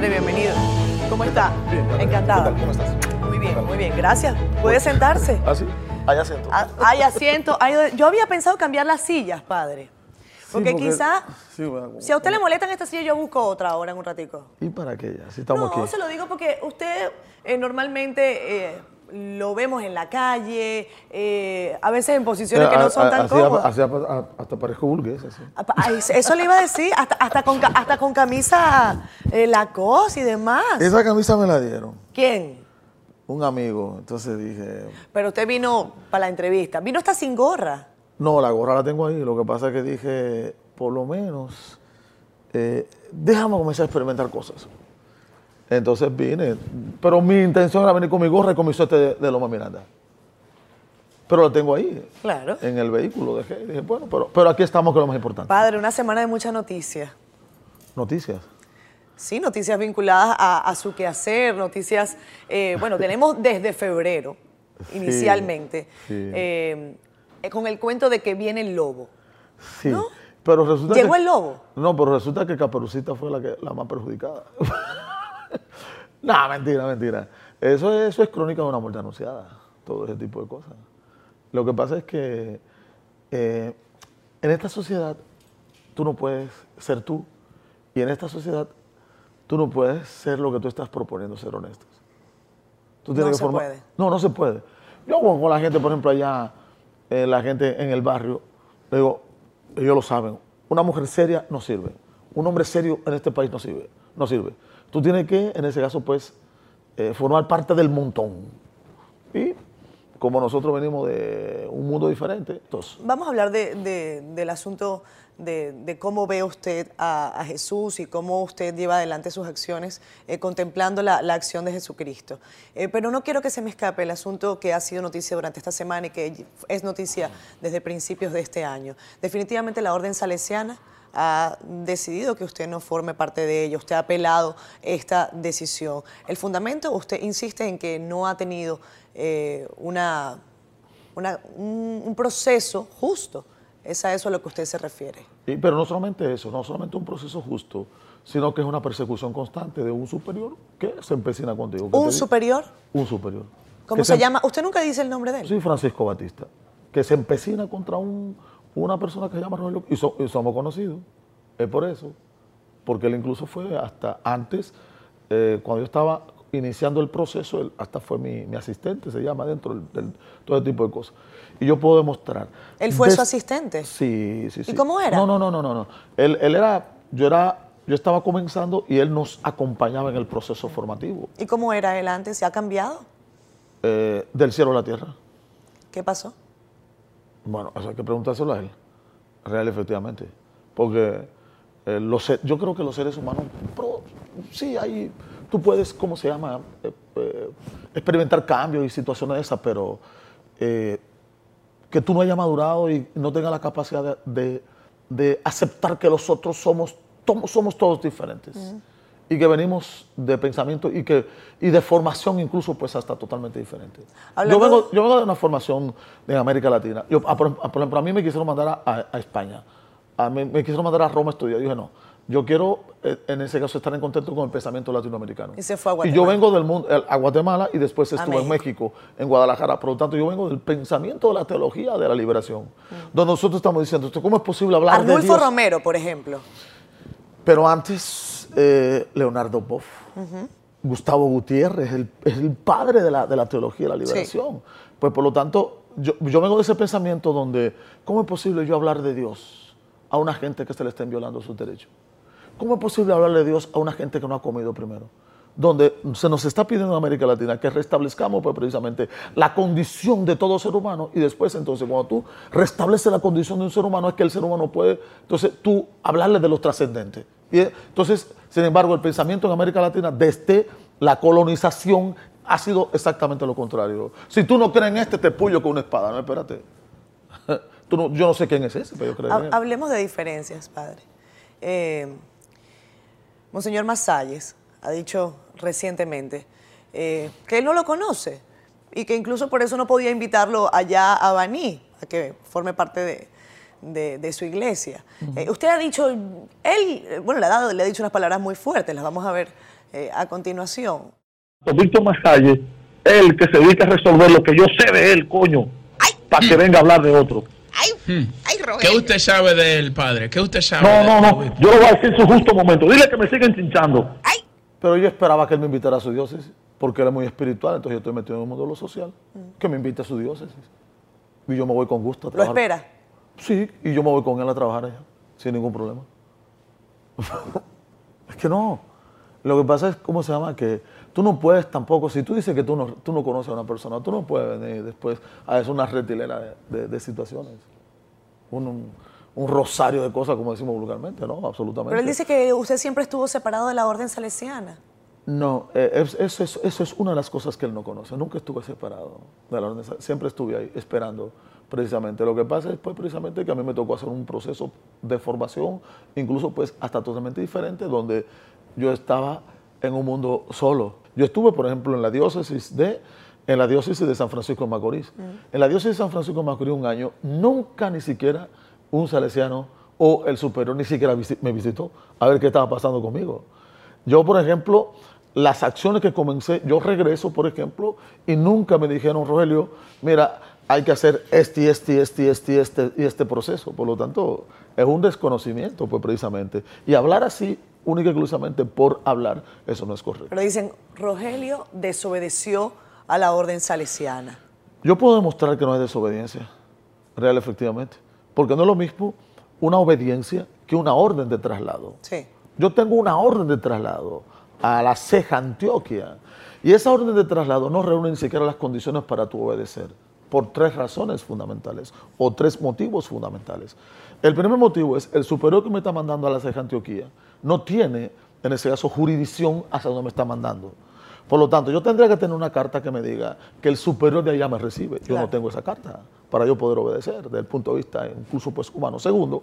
Padre, bienvenido. ¿Cómo está? Bien, bien. Encantada. ¿Qué tal? ¿Cómo estás? Muy bien, muy bien. Gracias. ¿Puede sentarse? ¿Ah, sí? Allá siento. Ah, Hay asiento. hay- Yo había pensado cambiar las sillas, padre. Porque, porque- quizá, sí, bueno, si a usted le molesta en esta silla, yo busco otra ahora en un ratico. ¿Y para qué ya? Si estamos no, aquí. se lo digo porque usted eh, normalmente eh, lo vemos en la calle, eh, a veces en posiciones que Eh, no a- son a- tan así, cómodas. así, hasta parezco burgués, así. Ay, Eso le iba a decir, hasta, hasta, con, hasta con camisa eh, Lacoste y demás. Esa camisa me la dieron. ¿Quién? Un amigo. Entonces dije, Pero usted vino para la entrevista. Vino hasta sin gorra. no, la gorra la tengo ahí. Lo que pasa es que dije, por lo menos, eh, déjame comenzar a experimentar cosas. Entonces vine. Pero mi intención era venir con mi gorra y con mi suerte de, de Loma Miranda. Pero la tengo ahí. Claro. En el vehículo dejé. Dije, bueno, pero, pero aquí estamos, que es lo más importante. Padre, una semana de muchas noticias. Noticias. Sí, noticias vinculadas a, a su quehacer, noticias, eh, bueno, tenemos desde febrero, inicialmente, sí. eh, eh, con el cuento de que viene el lobo. Sí. ¿No? Pero resulta ¿Llegó que- el lobo? No, pero resulta que Caperucita fue la, que, la más perjudicada. no, mentira, mentira. Eso es, eso es crónica de una muerte anunciada, todo ese tipo de cosas. Lo que pasa es que eh, en esta sociedad tú no puedes ser tú y en esta sociedad tú no puedes ser lo que tú estás proponiendo ser honestos. Tú No se puede. No, no se puede. Yo con, con la gente, por ejemplo, allá, eh, la gente en el barrio, le digo, ellos lo saben, una mujer seria no sirve. Un hombre serio en este país no sirve. No sirve. Tú tienes que, en ese caso, pues, eh, formar parte del montón. Y como nosotros venimos de un mundo diferente, entonces, Vamos a hablar de- de- del asunto de, cómo ve usted a, Jesús y cómo usted lleva adelante sus acciones eh, contemplando la, la acción de Jesucristo. Eh, pero no quiero que se me escape el asunto que ha sido noticia durante esta semana y que es noticia desde principios de este año. Definitivamente la Orden Salesiana ha decidido que usted no forme parte de ella, usted ha apelado esta decisión. El fundamento, usted insiste en que no ha tenido eh, una una- un, un proceso justo. Es a eso a lo que usted se refiere. y- pero no solamente eso, no solamente un proceso justo, sino que es una persecución constante de un superior que se empecina contigo. ¿Un superior? Un superior. ¿Cómo Que se llama? Usted nunca dice el nombre de él. Soy Francisco Batista, que se empecina contra un- una persona que se llama Rogelio y, so- y somos conocidos. Es por eso, porque él incluso fue hasta antes, eh, cuando yo estaba iniciando el proceso, él hasta fue mi, mi asistente, se llama dentro del- todo ese tipo de cosas. Y yo puedo demostrar. ¿Él fue des- su asistente? Sí, sí, sí. cómo era? No, no, no, no, no. no. Él, él era, yo era, yo estaba comenzando y él nos acompañaba en el proceso formativo, ¿Y cómo era él antes? ¿Se ha cambiado? eh, del cielo a la tierra. ¿Qué pasó? Bueno, eso hay que preguntárselo a él, real efectivamente. Porque eh, los yo creo que los seres humanos, pero, sí, hay, tú puedes, ¿cómo se llama? Eh, eh, experimentar cambios y situaciones de esas, pero eh, que tú no hayas madurado y no tengas la capacidad de, de- aceptar que los otros somos, somos todos diferentes. Y que venimos de pensamiento y, que, y de formación incluso pues hasta totalmente diferente. Yo vengo, yo vengo de una formación en América Latina. Yo, a- por, a- por ejemplo, a mí me quisieron mandar a, España. A mí me quisieron mandar a Roma a estudiar. Yo dije, no, yo quiero eh, en ese caso estar en contacto con el pensamiento latinoamericano. Y se fue a Y yo Guatemala. vengo del mundo, a Guatemala y después estuve en México, en Guadalajara. Por lo tanto, yo vengo del pensamiento de la teología de la liberación. Donde nosotros estamos diciendo, ¿esto ¿cómo es posible hablar de Arnulfo Dios? Romero, por ejemplo. Pero antes, eh, Leonardo Boff, Gustavo Gutiérrez, el, es el padre de la, de la teología de la liberación. Pues por lo tanto, yo, yo vengo de ese pensamiento donde, ¿cómo es posible yo hablar de Dios a una gente que se le estén violando sus derechos? ¿Cómo es posible hablarle de Dios a una gente que no ha comido primero? Donde se nos está pidiendo en América Latina que restablezcamos pues, precisamente la condición de todo ser humano y después entonces cuando tú restableces la condición de un ser humano es que el ser humano puede, entonces tú hablarle de lo trascendente. Eh, entonces, sin embargo, el pensamiento en América Latina desde la colonización ha sido exactamente lo contrario. Si tú no crees en este, te puyo con una espada. No, espérate. Tú no- yo no sé quién es ese, pero yo creo en él. Hablemos de diferencias, padre. Eh, Monseñor Masalles ha dicho recientemente eh, que él no lo conoce y que incluso por eso no podía invitarlo allá a Baní, a que forme parte de, de, su iglesia. Eh, usted ha dicho, él, bueno, le ha, dado, le ha dicho unas palabras muy fuertes, las vamos a ver eh, a continuación. Víctor Masalle, él que se dedica a resolver lo que yo sé de él, coño, para que venga a hablar de otro. Ay, hmm. ay, ¿Qué usted sabe del padre? ¿Qué usted sabe? No, no, no. Yo lo voy a decir en su justo momento. Dile que me siguen chinchando. Ay. Pero yo esperaba que él me invitara a su diócesis, porque él es muy espiritual, entonces yo estoy metido en el mundo de lo social. Que me invite a su diócesis. Y yo me voy con gusto a trabajar. ¿Lo espera? Sí, y yo me voy con él a trabajar allá, sin ningún problema. es que no. Lo que pasa es, ¿cómo se llama? Que tú no puedes tampoco, si tú dices que tú no, tú no conoces a una persona, tú no puedes venir después a hacer una retilera de, situaciones. Un, un, rosario de cosas, como decimos vulgarmente, ¿no? Absolutamente. Pero él dice que usted siempre estuvo separado de la orden salesiana. No, eh, eso, es, eso, es, una de las cosas que él no conoce. Nunca estuve separado de la orden salesiana. Siempre estuve ahí esperando precisamente. Lo que pasa es pues, precisamente que a mí me tocó hacer un proceso de formación, incluso pues hasta totalmente diferente, donde yo estaba en un mundo solo. Yo estuve, por ejemplo, en la diócesis de, en la diócesis de San Francisco de Macorís. Mm. En la diócesis de San Francisco de Macorís un año, nunca ni siquiera un salesiano o el superior ni siquiera me visitó a ver qué estaba pasando conmigo. Yo, por ejemplo, las acciones que comencé, yo regreso, por ejemplo, y nunca me dijeron, Rogelio, mira, hay que hacer este, este, este, este, este y este proceso. Por lo tanto, es un desconocimiento, pues precisamente. Y hablar así única y exclusivamente por hablar, eso no es correcto. Pero dicen, Rogelio desobedeció a la orden salesiana. Yo puedo demostrar que no hay desobediencia, real efectivamente, porque no es lo mismo una obediencia que una orden de traslado. Sí. Yo tengo una orden de traslado a la ceja Antioquia y esa orden de traslado no reúne ni siquiera las condiciones para tu obedecer por tres razones fundamentales o tres motivos fundamentales. El primer motivo es el superior que me está mandando a la ceja Antioquía no tiene, en ese caso, jurisdicción hacia donde me está mandando. Por lo tanto, yo tendría que tener una carta que me diga que el superior de allá me recibe. Yo no tengo esa carta para yo poder obedecer desde el punto de vista incluso pues humano. Segundo,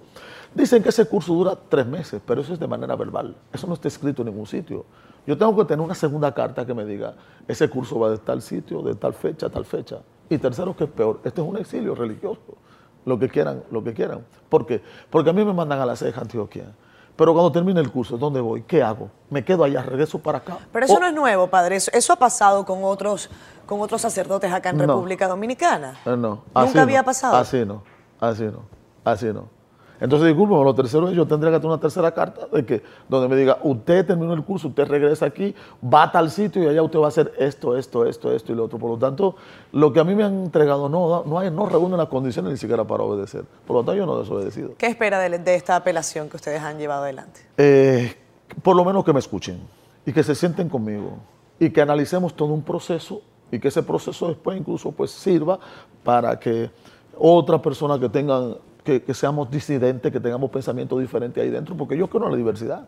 dicen que ese curso dura tres meses, pero eso es de manera verbal. Eso no está escrito en ningún sitio. Yo tengo que tener una segunda carta que me diga ese curso va de tal sitio, de tal fecha, a tal fecha. Y tercero, que es peor, este es un exilio religioso. Lo que quieran, lo que quieran. ¿Por qué? Porque a mí me mandan a la ceja Antioquia pero cuando termine el curso, ¿dónde voy? ¿Qué hago? ¿Me quedo allá? ¿Regreso para acá? Pero eso no es nuevo, padre. Eso, ha pasado con otros, con otros sacerdotes acá en República Dominicana. Eh, no. Nunca había pasado. Así no. Así no. Así no. Entonces, discúlpeme, lo tercero es yo tendría que tener una tercera carta de que donde me diga, usted terminó el curso, usted regresa aquí, va a tal sitio y allá usted va a hacer esto, esto, esto, esto y lo otro. Por lo tanto, lo que a mí me han entregado no, no, hay, no reúne las condiciones ni siquiera para obedecer. Por lo tanto, yo no he desobedecido. ¿Qué espera de, esta apelación que ustedes han llevado adelante? Eh, por lo menos que me escuchen y que se sienten conmigo y que analicemos todo un proceso y que ese proceso después incluso pues sirva para que otras personas que tengan que, seamos disidentes, que tengamos pensamientos diferentes ahí dentro, porque yo quiero la diversidad.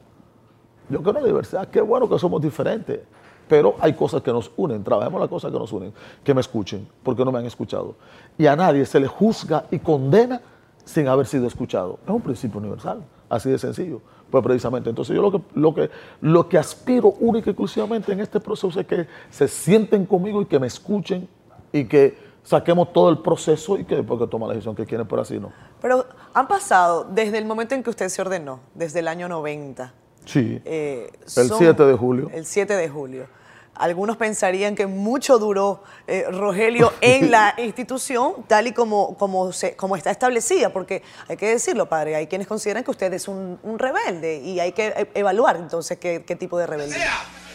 Yo quiero la diversidad. Qué bueno que somos diferentes. Pero hay cosas que nos unen. Trabajemos las cosas que nos unen. Que me escuchen, porque no me han escuchado. Y a nadie se le juzga y condena sin haber sido escuchado. Es un principio universal. Así de sencillo. Pues precisamente. Entonces yo lo que, lo que, lo que aspiro única y exclusivamente en este proceso es que se sienten conmigo y que me escuchen y que saquemos todo el proceso y que después que toma la decisión que quieren, por así no. Pero han pasado desde el momento en que usted se ordenó, desde el año 90. Sí. Eh, el 7 de julio. El 7 de julio. Algunos pensarían que mucho duró eh, Rogelio en la institución, tal y como, como, se, como está establecida, porque hay que decirlo, padre, hay quienes consideran que usted es un, rebelde y hay que e, evaluar entonces qué, qué tipo de rebeldía.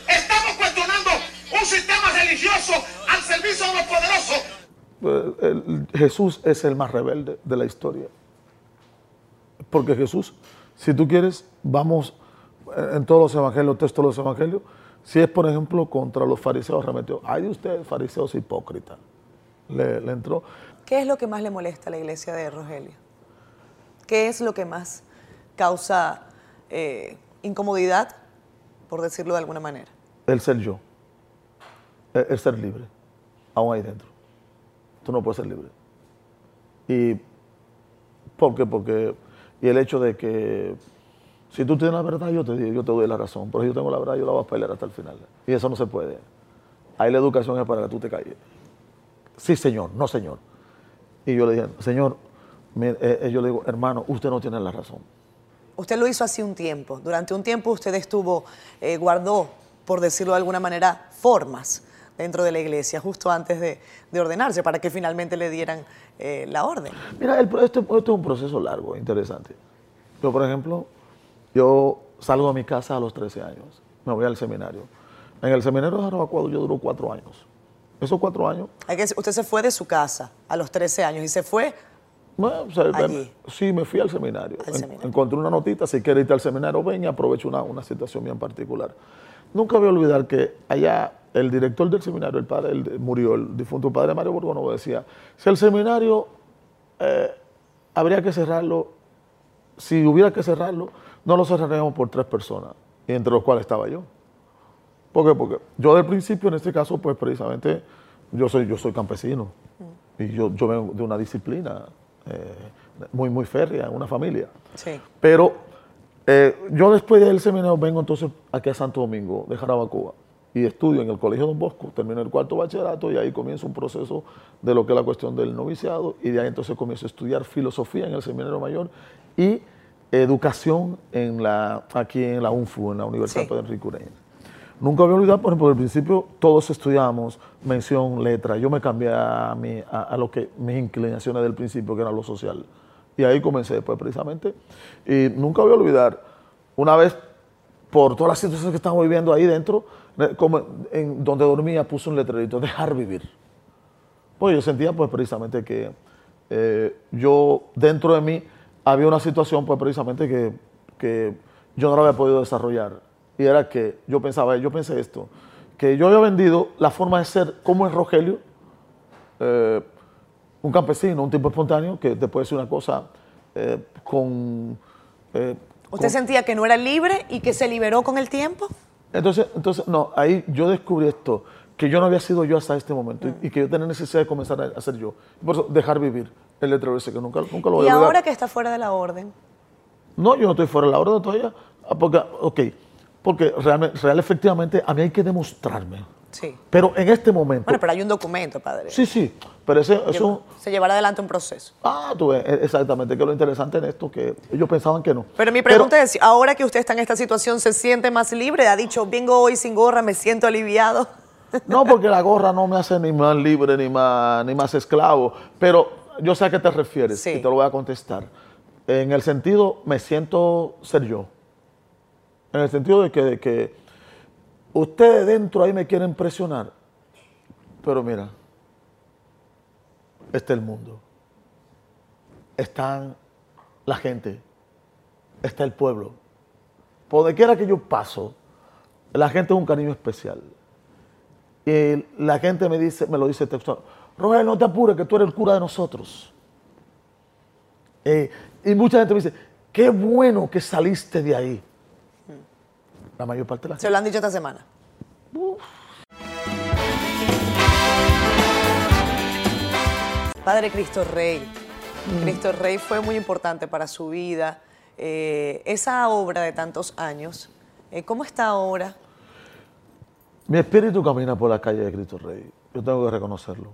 Estamos cuestionando un sistema religioso al servicio de los poderosos eh, Jesús es el más rebelde de la historia. Porque Jesús, si tú quieres, vamos eh, en todos los evangelios, textos de los evangelios, si es, por ejemplo, contra los fariseos, remetió, ay de ustedes, fariseos hipócritas. Le, entró. ¿Qué es lo que más le molesta a la iglesia de Rogelio? ¿Qué es lo que más causa eh, incomodidad, por decirlo de alguna manera? El ser yo, el ser libre, aún ahí dentro tú no puedes ser libre. ¿Y por qué? Porque, y el hecho de que si tú tienes la verdad, yo te, yo te doy la razón, pero si yo tengo la verdad, yo la voy a pelear hasta el final. Y eso no se puede. Ahí la educación es para que tú te calles. Sí, señor, no, señor. Y yo le dije, señor, me- eh, eh, yo le digo, hermano, usted no tiene la razón. Usted lo hizo hace un tiempo. Durante un tiempo usted estuvo, eh, guardó, por decirlo de alguna manera, formas dentro de la iglesia, justo antes de, de ordenarse, para que finalmente le dieran eh, la orden. Mira, el, esto, esto es un proceso largo, interesante. Yo, por ejemplo, yo salgo de mi casa a los 13 años, me voy al seminario. En el seminario de Jarabacoa yo duro cuatro años. Esos cuatro años, Hay que- usted se fue de su casa a los 13 años y se fue bueno, o sea, Allí. sí, me fui al seminario. Al seminario. Encontré una notita, si quieres irte al seminario, ven y aprovecho una, una situación bien particular. Nunca voy a olvidar que allá el director del seminario, el padre, el, murió, el difunto padre Mario Borgonovo, decía, si el seminario eh, habría que cerrarlo, si hubiera que cerrarlo, no lo cerraríamos por tres personas, entre los cuales estaba yo. ¿Por qué? Porque yo del principio, en este caso, pues precisamente, yo soy, yo soy campesino. Y yo, yo vengo de una disciplina eh, muy, muy férrea, en una familia. Sí. Pero eh, yo después del seminario vengo entonces aquí a Santo Domingo, de Jarabacoa, y estudio en el Colegio Don Bosco, termino el cuarto bachillerato y ahí comienzo un proceso de lo que es la cuestión del noviciado y de ahí entonces comienzo a estudiar filosofía en el Seminario Mayor y educación en la, aquí en la UNFU, en la Universidad Sí. Pedro Enrique Ureña. Nunca voy a olvidar, por ejemplo, al principio todos estudiábamos mención, letra. Yo me cambié a, mi- a, a lo que mis inclinaciones del principio, que era lo social. Y ahí comencé, pues, precisamente. Y nunca voy a olvidar, una vez, por todas las situaciones que estamos viviendo ahí dentro, como en donde dormía, puse un letrerito, dejar vivir. Pues yo sentía, pues, precisamente que eh, yo, dentro de mí, había una situación, pues, precisamente que, que yo no la había podido desarrollar. Y era que yo pensaba, yo pensé esto, que yo había vendido la forma de ser como es Rogelio, eh, un campesino, un tipo espontáneo, que te puede decir una cosa eh, con... ¿Usted con- sentía que no era libre y que se liberó con el tiempo? Entonces, entonces, no, ahí yo descubrí esto, que yo no había sido yo hasta este momento y, y que yo tenía necesidad de comenzar a, a ser yo. Por eso, dejar vivir el letrero ese, que nunca, nunca lo voy Y a olvidar. ahora que está fuera de la orden, No, yo no estoy fuera de la orden todavía. Ah, Porque, ok, porque realmente, real, efectivamente, a mí hay que demostrarme. Sí. Pero en este momento... Bueno, pero hay un documento, padre. sí, sí, pero ese, eso... Se llevará adelante un proceso. Ah, tú ves, e- exactamente, que es lo interesante en esto, que ellos pensaban que no. Pero mi pregunta es, ahora que usted está en esta situación, ¿se siente más libre? Ha dicho, vengo hoy sin gorra, me siento aliviado. No, porque la gorra no me hace ni más libre ni más, ni más esclavo. Pero yo sé a qué te refieres Sí. y te lo voy a contestar. En el sentido, me siento ser yo. En el sentido de que, de que ustedes dentro ahí me quieren presionar. Pero mira, está el mundo. Están la gente. Está el pueblo. Por donde quiera que yo paso, la gente es un cariño especial. Y la gente me dice, me lo dice textual, Roger, no te apures, que tú eres el cura de nosotros. Eh, y mucha gente me dice, qué bueno que saliste de ahí. La mayor parte de la Se lo han dicho esta semana. Padre Cristo Rey. Cristo Rey fue muy importante para su vida. Eh, esa obra de tantos años, eh, ¿cómo está ahora? Mi espíritu camina por la calle de Cristo Rey. Yo tengo que reconocerlo.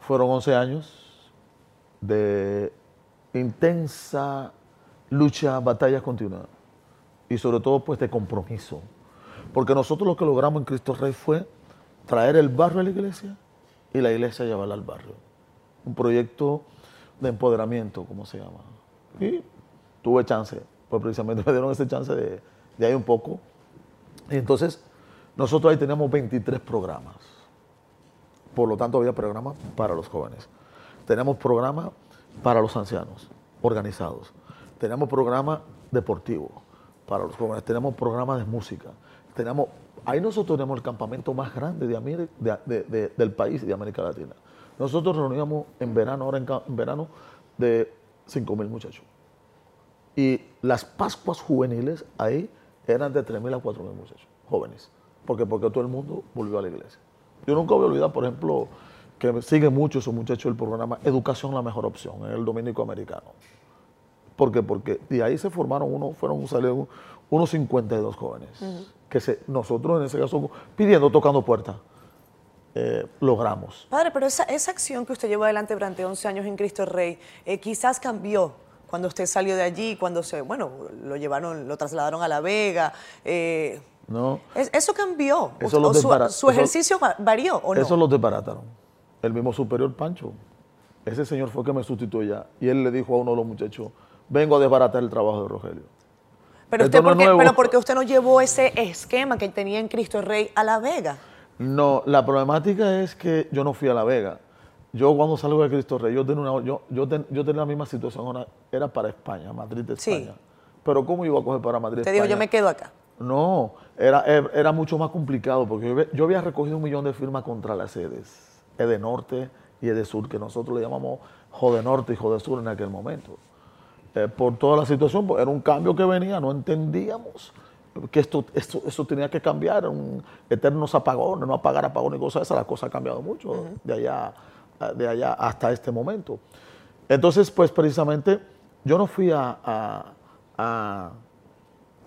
Fueron 11 años de intensa lucha, batallas continuadas. Y sobre todo, pues, de compromiso. Porque nosotros lo que logramos en Cristo Rey fue traer el barrio a la iglesia y la iglesia llevarla al barrio. Un proyecto de empoderamiento, como se llama. Y tuve chance, pues precisamente me dieron ese chance de, de ahí un poco. Y entonces, nosotros ahí teníamos 23 programas. Por lo tanto, había programas para los jóvenes. Tenemos programas para los ancianos, organizados. Tenemos programas deportivos para los jóvenes. Tenemos programas de música. Tenemos, ahí nosotros tenemos el campamento más grande de, de- del país y de América Latina. Nosotros reuníamos en verano, ahora en, en verano, de 5 mil muchachos. Y las Pascuas juveniles ahí eran de 3 mil a 4 mil muchachos, jóvenes. ¿Por qué? Porque todo el mundo volvió a la iglesia. Yo nunca voy a olvidar, por ejemplo, que siguen mucho esos muchachos el programa Educación la mejor opción en el dominico americano. ¿Por qué? Porque de ahí se formaron unos, fueron salieron unos 52 jóvenes. Que se, nosotros en ese caso pidiendo, tocando puertas. eh, logramos. Padre, pero esa, esa acción que usted llevó adelante durante 11 años en Cristo Rey, eh, quizás cambió cuando usted salió de allí, cuando se, bueno, lo llevaron, lo trasladaron a La Vega. eh, ¿no? es- eso cambió. Eso O su, su ejercicio va- varió o no? Eso los desbarataron. El mismo superior Pancho. Ese señor fue que me sustituyó ya. Y él le dijo a uno de los muchachos, vengo a desbaratar el trabajo de Rogelio. pero, esto usted, no es ¿por qué, nuevo. pero porque usted no llevó ese esquema que tenía en Cristo Rey a La Vega. No, la problemática es que yo no fui a La Vega. Yo cuando salgo de Cristo Rey, yo tenía, una, yo, yo, ten- yo tenía la misma situación, ahora era para España, Madrid, Sí. España. Pero ¿cómo iba a coger para Madrid, Te digo, España? yo me quedo acá. No, era, era mucho más complicado porque yo, había- yo había recogido un millón de firmas contra las sedes, de Norte y de Sur, que nosotros le llamamos Jode Norte y Jode Sur en aquel momento. Eh, por toda la situación, pues, era un cambio que venía, no entendíamos que esto, esto, esto tenía que cambiar, un eternos apagones, no apagar apagones y cosas esas, la cosa ha cambiado mucho de, allá, de allá hasta este momento. Entonces, pues precisamente, yo no fui a- a- a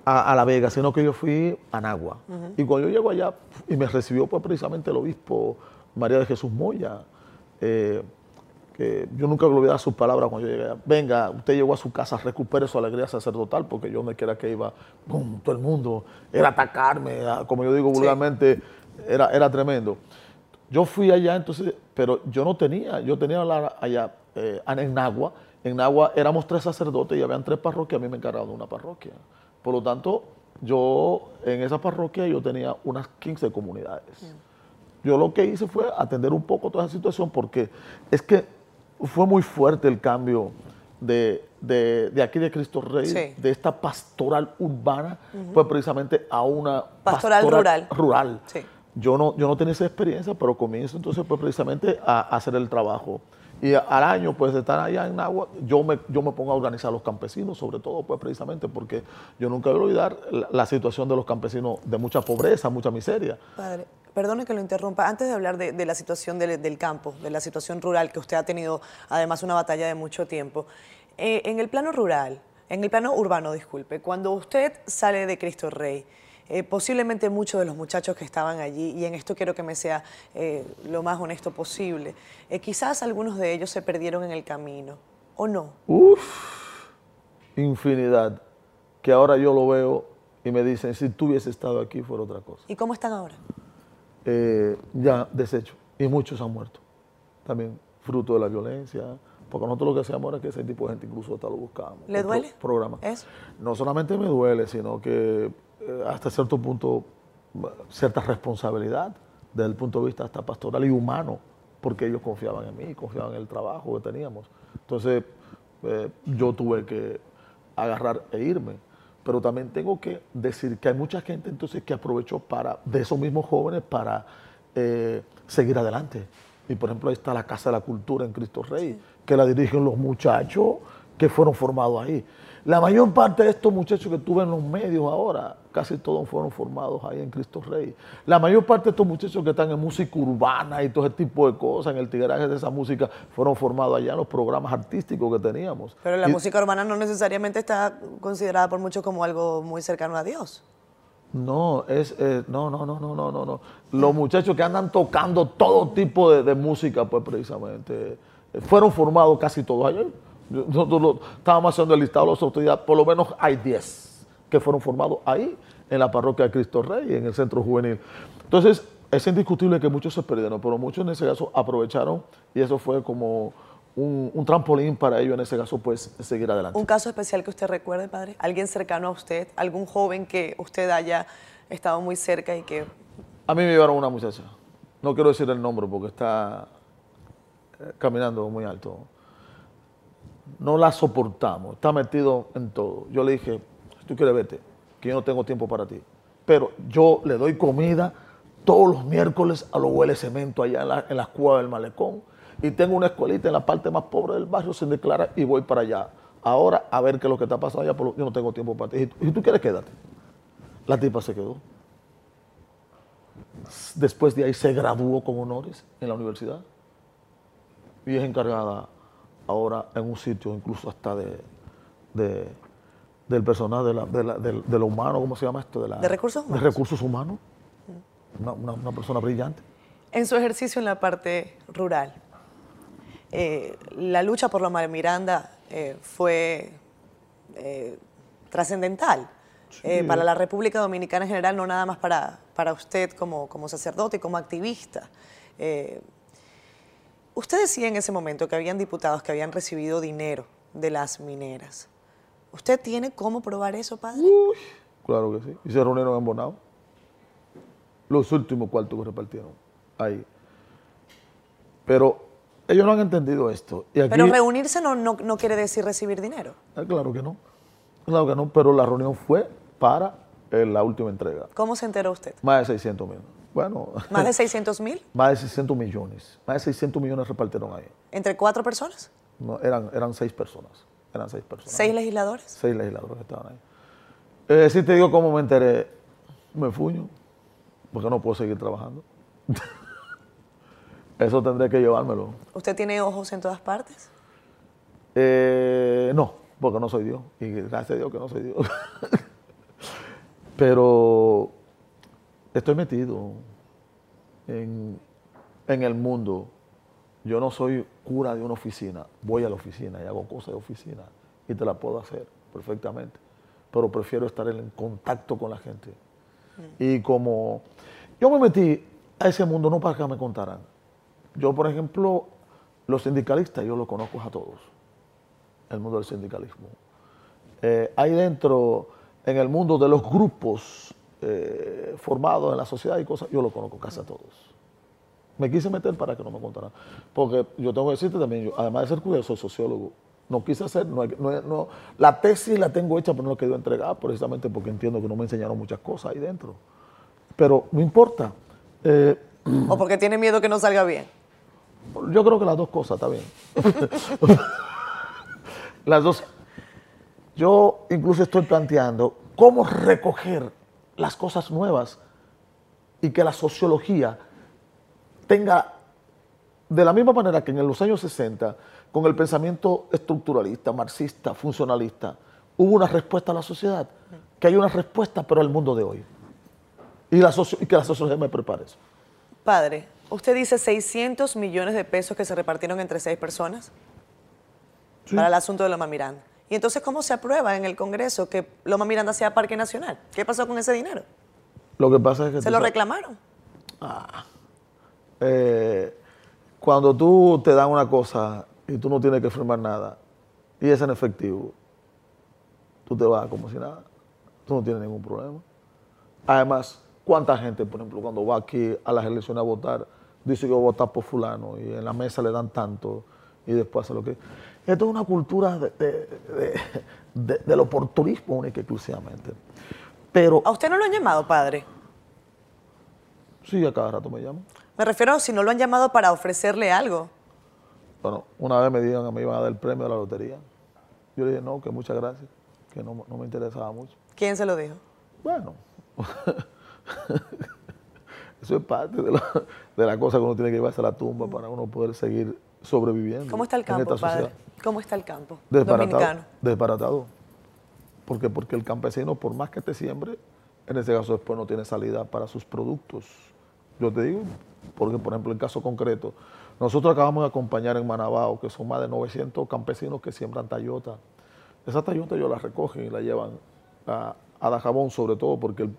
a, a La Vega, sino que yo fui a Nagua. Y cuando yo llego allá, y me recibió pues, precisamente el obispo María de Jesús Moya, eh, que yo nunca olvidaba sus palabras cuando yo llegué. Venga, usted llegó a su casa, recupere su alegría sacerdotal, porque yo me quiera que iba, ¡pum! todo el mundo, era atacarme, como yo digo vulgarmente, era, era tremendo. Yo fui allá entonces, pero yo no tenía, yo tenía la- allá eh, en Nagua, en Nagua éramos tres sacerdotes y habían tres parroquias, a mí me encargaron de una parroquia. Por lo tanto, yo en esa parroquia yo tenía unas 15 comunidades. Yo lo que hice fue atender un poco toda esa situación porque es que fue muy fuerte el cambio de, de- de aquí de Cristo Rey, Sí. de esta pastoral urbana, fue precisamente a una Pastoral rural. rural. Sí. Yo no, yo no tenía esa experiencia, pero comienzo entonces pues precisamente a, a hacer el trabajo. Y al año, pues de estar allá en Agua, yo me, yo me pongo a organizar a los campesinos, sobre todo, pues precisamente porque yo nunca voy a olvidar la, la situación de los campesinos de mucha pobreza, mucha miseria. Padre, perdone que lo interrumpa. Antes de hablar de, de la situación del, del campo, de la situación rural, que usted ha tenido además una batalla de mucho tiempo, eh, en el plano rural, en el plano urbano, disculpe, cuando usted sale de Cristo Rey, eh, posiblemente muchos de los muchachos que estaban allí, y en esto quiero que me sea eh, lo más honesto posible, eh, quizás algunos de ellos se perdieron en el camino, ¿o no? Uf, infinidad, que ahora yo lo veo y me dicen, si tú hubieses estado aquí fuera otra cosa. ¿Y cómo están ahora? Eh, ya deshecho y muchos han muerto. También fruto de la violencia, porque nosotros lo que hacíamos era que ese tipo de gente incluso hasta lo buscábamos. ¿Le duele programa. eso? No solamente me duele, sino que eh, hasta cierto punto cierta responsabilidad desde el punto de vista hasta pastoral y humano, porque ellos confiaban en mí, confiaban en el trabajo que teníamos. Entonces eh, yo tuve que agarrar e irme. Pero también tengo que decir que hay mucha gente entonces que aprovechó para, de esos mismos jóvenes para eh, seguir adelante. Y por ejemplo ahí está la Casa de la Cultura en Cristo Rey, que la dirigen los muchachos que fueron formados ahí. La mayor parte de estos muchachos que tuve en los medios ahora, casi todos fueron formados ahí en Cristo Rey. La mayor parte de estos muchachos que están en música urbana y todo ese tipo de cosas, en el tigueraje de esa música, fueron formados allá en los programas artísticos que teníamos. Pero la Y- música urbana no necesariamente está considerada por muchos como algo muy cercano a Dios. No, es, eh, no, no, no, no, no, no, no. Los muchachos que andan tocando todo tipo de, de música, pues precisamente, eh, fueron formados casi todos ayer. Nosotros lo- estábamos haciendo el listado de las autoridades, por lo menos hay 10 que fueron formados ahí, en la parroquia de Cristo Rey, en el centro juvenil. Entonces, es indiscutible que muchos se perdieron, pero muchos en ese caso aprovecharon y eso fue como un, un trampolín para ellos en ese caso, pues, seguir adelante. ¿Un caso especial que usted recuerde, padre? ¿Alguien cercano a usted? ¿Algún joven que usted haya estado muy cerca y que... A mí me llevaron una muchacha. No quiero decir el nombre porque está eh, caminando muy alto. No la soportamos. Está metido en todo. Yo le dije, si tú quieres vete, que yo no tengo tiempo para ti. Pero yo le doy comida todos los miércoles a los hueles cemento allá en, la, en las cuevas del malecón. Y tengo una escuelita en la parte más pobre del barrio, se declara, y voy para allá. Ahora a ver qué es lo que está pasando allá, pero yo no tengo tiempo para ti. Y si tú quieres, quédate. La tipa se quedó. Después de ahí se graduó con honores en la universidad y es encargada ahora en un sitio incluso hasta de, de- del personal de, la- de la- de lo humano, ¿cómo se llama esto? De, la- ¿De recursos humanos? De recursos humanos. Una, una- una persona brillante. En su ejercicio en la parte rural, eh, la lucha por de Miranda eh, fue eh, trascendental para la República Dominicana en general, no nada más para, para usted como, como sacerdote y como activista. Usted decía en ese momento que habían diputados que habían recibido dinero de las mineras. ¿Usted tiene cómo probar eso, padre? claro que sí. Y se reunieron en Bonao. Los últimos cuartos que repartieron ahí. Pero ellos no han entendido esto. pero reunirse no, no, quiere decir recibir dinero. Ah, claro que no. Claro que no, pero la reunión fue para eh, la última entrega. ¿Cómo se enteró usted? Más de 600 mil. Bueno. ¿Más de 600 mil? Más de 600 millones. Más de 600 millones repartieron ahí. ¿Entre cuatro personas? No, eran, eran seis personas. Eran seis personas. ¿Seis legisladores? Seis legisladores que estaban ahí. Eh, si te digo cómo me enteré, me fuño, porque no puedo seguir trabajando. Eso tendré que llevármelo. ¿Usted tiene ojos en todas partes? Eh, no, porque no soy Dios. Y gracias a Dios que no soy Dios. Pero estoy metido en, en, el mundo. Yo no soy cura de una oficina. Voy a la oficina y hago cosas de oficina. Y te la puedo hacer perfectamente. Pero prefiero estar en contacto con la gente. Mm. Y como yo me metí a ese mundo no para que me contaran yo, por ejemplo, los sindicalistas, yo los conozco a todos, el mundo del sindicalismo. Eh, hay dentro, en el mundo de los grupos eh, formados en la sociedad y cosas, yo los conozco casi a todos. Me quise meter para que no me contaran. Porque yo tengo que decirte también, yo, además de ser curioso, soy sociólogo. No quise hacer, no, no, la tesis la tengo hecha, pero no la quiero entregar, precisamente porque entiendo que no me enseñaron muchas cosas ahí dentro. Pero no importa. Eh, o porque tiene miedo que no salga bien. Yo creo que las dos cosas, está bien. las dos. Yo incluso estoy planteando cómo recoger las cosas nuevas y que la sociología tenga, de la misma manera que en los años 60, con el pensamiento estructuralista, marxista, funcionalista, hubo una respuesta a la sociedad, que hay una respuesta pero al mundo de hoy. Y, la y que la sociología me prepare eso. Padre, Usted dice 600 millones de pesos que se repartieron entre seis personas para el asunto de Loma Miranda. Y entonces, ¿cómo se aprueba en el Congreso que Loma Miranda sea parque nacional? ¿Qué pasó con ese dinero? Lo que pasa es que... ¿Se lo reclamaron? Ah, eh, cuando tú te dan una cosa y tú no tienes que firmar nada y es en efectivo, tú te vas como si nada. Tú no tienes ningún problema. Además, ¿cuánta gente, por ejemplo, cuando va aquí a las elecciones a votar, dice que va a votar por fulano y en la mesa le dan tanto y después hace lo que... Esto es una cultura de, del oportunismo única y exclusivamente. Pero... ¿A usted no lo han llamado, padre? Sí, a cada rato me llaman. Me refiero a si no lo han llamado para ofrecerle algo. Bueno, una vez me dijeron que me iban a dar el premio de la lotería. Yo le dije, no, que muchas gracias, que no, no me interesaba mucho. ¿Quién se lo dijo? Bueno, Eso es parte de la, cosa que uno tiene que llevarse a la tumba para uno poder seguir sobreviviendo. ¿Cómo está el campo, padre? ¿Cómo está el campo desbaratado, dominicano? Desbaratado. ¿Por qué? Porque el campesino, por más que te siembre, en ese caso después no tiene salida para sus productos. Yo te digo, porque por ejemplo, en el caso concreto, nosotros acabamos de acompañar en Manabao, que son más de 900 campesinos que siembran tayota. Esa tayota ellos la recogen y la llevan a, a Dajabón, sobre todo porque el,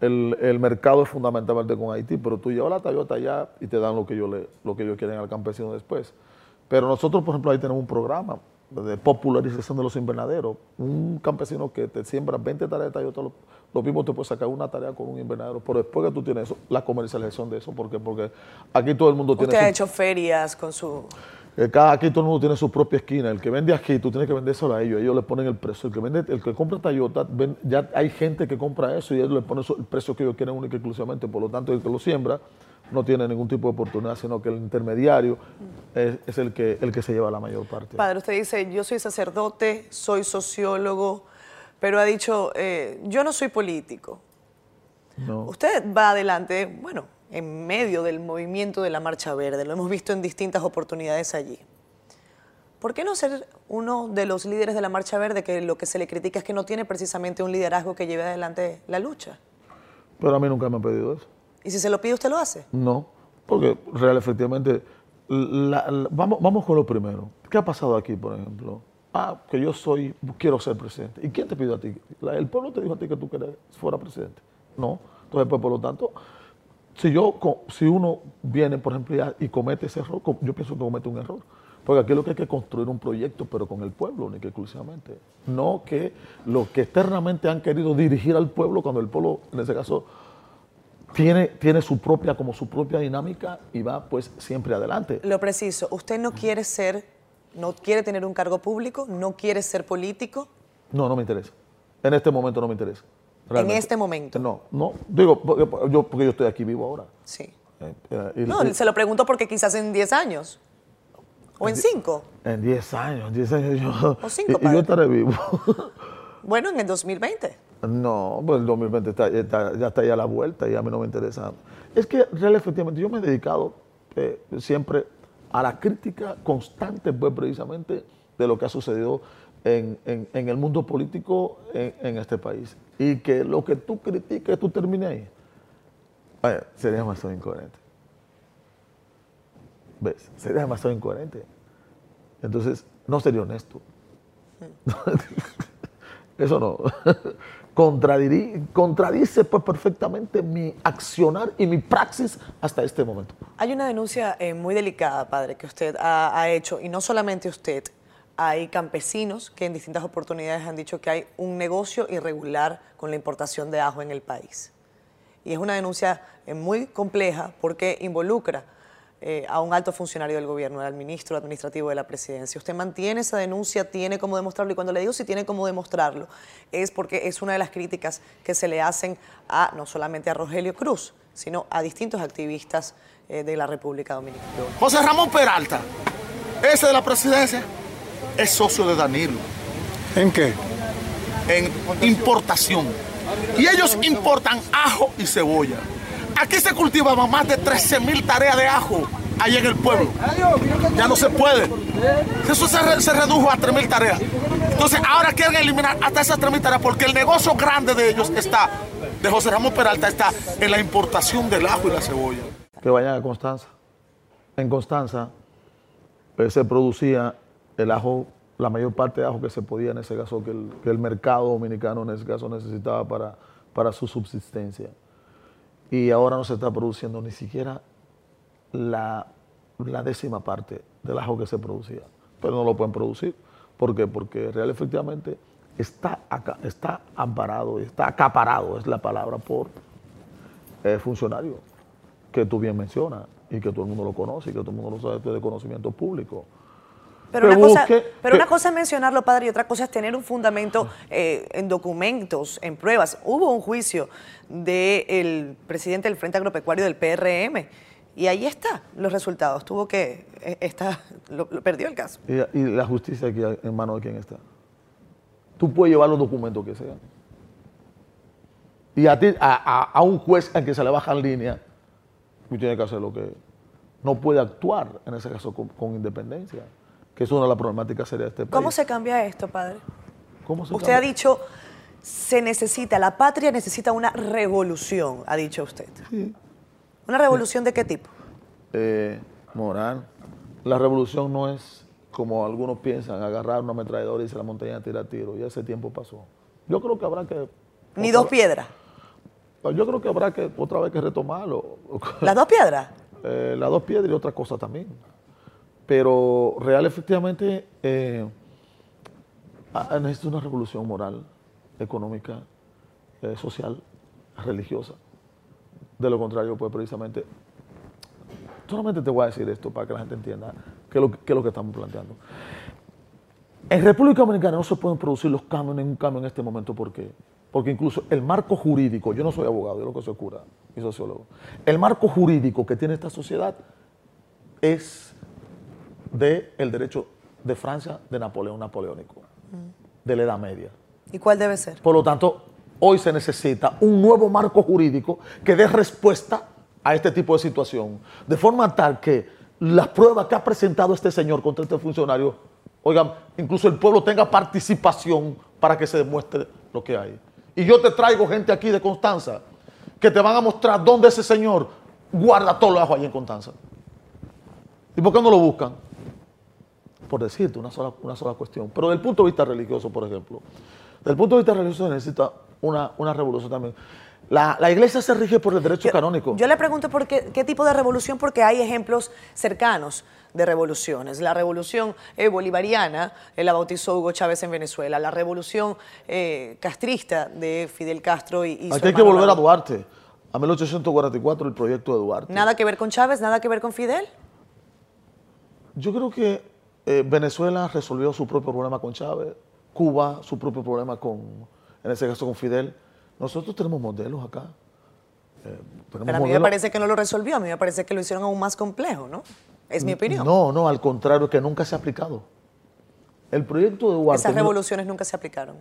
el, mercado es fundamentalmente con Haití, pero tú llevas la Toyota allá y te dan lo que, ellos le, lo que ellos quieren al campesino después. Pero nosotros, por ejemplo, ahí tenemos un programa de popularización de los invernaderos. Un campesino que te siembra 20 tareas de Toyota, lo, lo, mismo te puede sacar una tarea con un invernadero, pero después que tú tienes eso, la comercialización de eso, ¿por qué? Porque aquí todo el mundo tiene... Usted ha hecho ferias con su... Eh, cada, aquí todo el mundo tiene su propia esquina. El que vende aquí, tú tienes que vendérselo a ellos. Ellos le ponen el precio. El que vende, el que compra Toyota, ya hay gente que compra eso y ellos le ponen el precio que ellos quieren única y exclusivamente. Por lo tanto, el que lo siembra no tiene ningún tipo de oportunidad, sino que el intermediario es, el, que, el que se lleva la mayor parte. Padre, usted dice, yo soy sacerdote, soy sociólogo, pero ha dicho, eh, yo no soy político. No. Usted va adelante, bueno, en medio del movimiento de la Marcha Verde, lo hemos visto en distintas oportunidades allí. ¿Por qué no ser uno de los líderes de la Marcha Verde que lo que se le critica es que no tiene precisamente un liderazgo que lleve adelante la lucha? Pero a mí nunca me han pedido eso. ¿Y si se lo pide usted lo hace? No, Porque real, efectivamente, vamos, vamos con lo primero. ¿Qué ha pasado aquí, por ejemplo? Ah, que yo soy, quiero ser presidente. ¿Y quién te pidió a ti? El pueblo te dijo a ti que tú querías fuera presidente. No. Entonces, pues, por lo tanto, si, yo, si uno viene, por ejemplo, y comete ese error, yo pienso que comete un error. Porque aquí lo que hay que construir un proyecto, pero con el pueblo, ni que exclusivamente. No que los que externamente han querido dirigir al pueblo, cuando el pueblo, en ese caso, tiene, tiene su propia, como su propia dinámica y va pues siempre adelante. Lo preciso, usted no quiere ser, no quiere tener un cargo público, no quiere ser político. No, no me interesa. En este momento no me interesa. En este momento. No, no, digo, porque yo, porque yo estoy aquí vivo ahora. Sí. Eh, eh, no, se lo pregunto porque quizás en 10 años. ¿O en 5? En 10 años, en 10 años yo. ¿O 5 y, yo estaré vivo. bueno, en el 2020. No, pues el 2020 está, ya está ya a la vuelta y a mí no me interesa. Es que real, efectivamente, yo me he dedicado eh, siempre a la crítica constante, pues precisamente, de lo que ha sucedido en, el mundo político en, este país. Y que lo que tú critiques, tú termines ahí. Sería demasiado incoherente. ¿Ves? Sería demasiado incoherente. Entonces, no sería honesto. Eso no. contradice pues, perfectamente mi accionar y mi praxis hasta este momento. Hay una denuncia eh, muy delicada, padre, que usted ha, hecho, y no solamente usted, hay campesinos que en distintas oportunidades han dicho que hay un negocio irregular con la importación de ajo en el país. Y es una denuncia eh, muy compleja porque involucra eh, a un alto funcionario del gobierno, al ministro administrativo de la presidencia. Usted mantiene esa denuncia, tiene cómo demostrarlo, y cuando le digo si tiene cómo demostrarlo, es porque es una de las críticas que se le hacen a no solamente a Rogelio Cruz, sino a distintos activistas eh, de la República Dominicana. José Ramón Peralta, ese de la presidencia, es socio de Danilo. ¿En qué? En importación. Y ellos importan ajo y cebolla. Aquí se cultivaban más de 13 mil tareas de ajo ahí en el pueblo. Ya no se puede. Eso se, redujo a 3 mil tareas. Entonces ahora quieren eliminar hasta esas 3 mil tareas porque el negocio grande de ellos está, de José Ramón Peralta, está en la importación del ajo y la cebolla. Que vayan a Constanza. En Constanza pues, se producía el ajo, la mayor parte de ajo que se podía en ese caso, que el, mercado dominicano en ese caso necesitaba para, para su subsistencia y ahora no se está produciendo ni siquiera la, décima parte del ajo que se producía. Pero no lo pueden producir. ¿Por qué? Porque real efectivamente está, acá, está amparado, está acaparado, es la palabra, por el funcionario que tú bien mencionas y que todo el mundo lo conoce y que todo el mundo lo sabe de conocimiento público. Pero, una, cosa, pero una cosa es mencionarlo, padre, y otra cosa es tener un fundamento eh, en documentos, en pruebas. Hubo un juicio del presidente del Frente Agropecuario del PRM y ahí está los resultados. Tuvo que, eh, está, lo, perdió el caso. ¿Y, la justicia aquí en manos de quién está? Tú puedes llevar los documentos que sean. Y a, ti, a, un juez al que se le baja en línea, tú tienes que hacer lo que... No puede actuar, en ese caso, con independencia que es una de las problemáticas serias de este país. ¿Cómo se cambia esto, padre? usted ha dicho, se necesita, la patria necesita una revolución, ha dicho usted. Sí. ¿Una revolución de qué tipo? Eh, moral. La revolución no es como algunos piensan, agarrar una ametralladora y se la montaña a tirar tiro. Ya ese tiempo pasó. Yo creo que habrá que... Ni dos piedras. Yo creo que habrá que otra vez que retomarlo. ¿Las dos piedras? Eh, las dos piedras y otra cosa también. Pero real, efectivamente, eh, necesita una revolución moral, económica, eh, social, religiosa. De lo contrario, pues precisamente, solamente te voy a decir esto para que la gente entienda qué es lo, qué es lo que estamos planteando. En República Dominicana no se pueden producir los cambios, ningún cambio en este momento. ¿Por qué? Porque incluso el marco jurídico, yo no soy abogado, yo lo que soy cura y sociólogo, el marco jurídico que tiene esta sociedad es del derecho de Francia de Napoleón napoleónico, de la Edad Media. ¿Y cuál debe ser? Por lo tanto, hoy se necesita un nuevo marco jurídico que dé respuesta a este tipo de situación, de forma tal que las pruebas que ha presentado este señor contra este funcionario, oigan, incluso el pueblo tenga participación para que se demuestre lo que hay. Y yo te traigo gente aquí de Constanza que te van a mostrar dónde ese señor guarda todo los ajo allí en Constanza. ¿Y por qué no lo buscan? Por decirte una sola, una sola cuestión. Pero desde el punto de vista religioso, por ejemplo, desde el punto de vista religioso se necesita una, una revolución también. La, la, iglesia se rige por el derecho yo, canónico. Yo le pregunto por qué, qué, tipo de revolución, porque hay ejemplos cercanos de revoluciones. La revolución eh, bolivariana eh, la bautizó Hugo Chávez en Venezuela, la revolución eh, castrista de Fidel Castro y, y Aquí hay que volver a Duarte, a 1844, el proyecto de Duarte. ¿Nada que ver con Chávez, nada que ver con Fidel? Yo creo que eh, Venezuela resolvió su propio problema con Chávez, Cuba su propio problema con, en ese caso con Fidel. Nosotros tenemos modelos acá. Eh, Pero a mí modelos. me parece que no lo resolvió, a mí me parece que lo hicieron aún más complejo, ¿no? Es mi opinión. No, no, al contrario, que nunca se ha aplicado. El proyecto de Duarte... Esas revoluciones nunca se aplicaron,